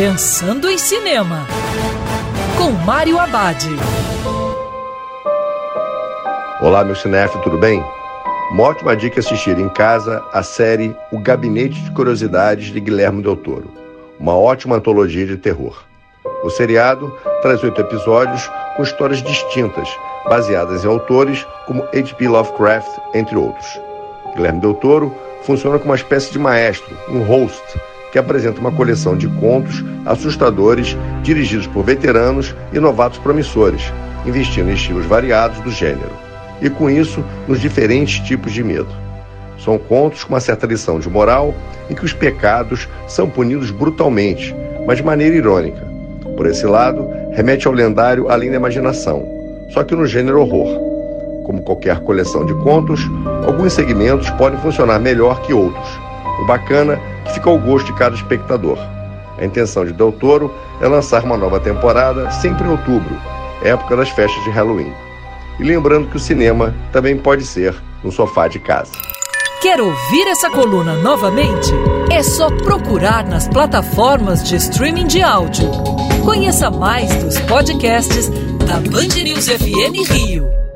Pensando em Cinema, com Mário Abad. Olá, meu cinéfilo, tudo bem? Uma ótima dica é assistir em casa a série O Gabinete de Curiosidades de Guilherme Del Toro, uma ótima antologia de terror. O seriado traz oito episódios com histórias distintas, baseadas em autores como H.P. Lovecraft, entre outros. Guilherme Del Toro funciona como uma espécie de maestro, um host, que apresenta uma coleção de contos assustadores dirigidos por veteranos e novatos promissores, investindo em estilos variados do gênero, e com isso nos diferentes tipos de medo. São contos com uma certa lição de moral em que os pecados são punidos brutalmente, mas de maneira irônica. Por esse lado, remete ao lendário Além da Imaginação, só que no gênero horror. Como qualquer coleção de contos, alguns segmentos podem funcionar melhor que outros. O bacana fica ao gosto de cada espectador. A intenção de Del Toro é lançar uma nova temporada sempre em outubro, época das festas de Halloween. E lembrando que o cinema também pode ser no sofá de casa. Quer ouvir essa coluna novamente? É só procurar nas plataformas de streaming de áudio. Conheça mais dos podcasts da Band News FM Rio.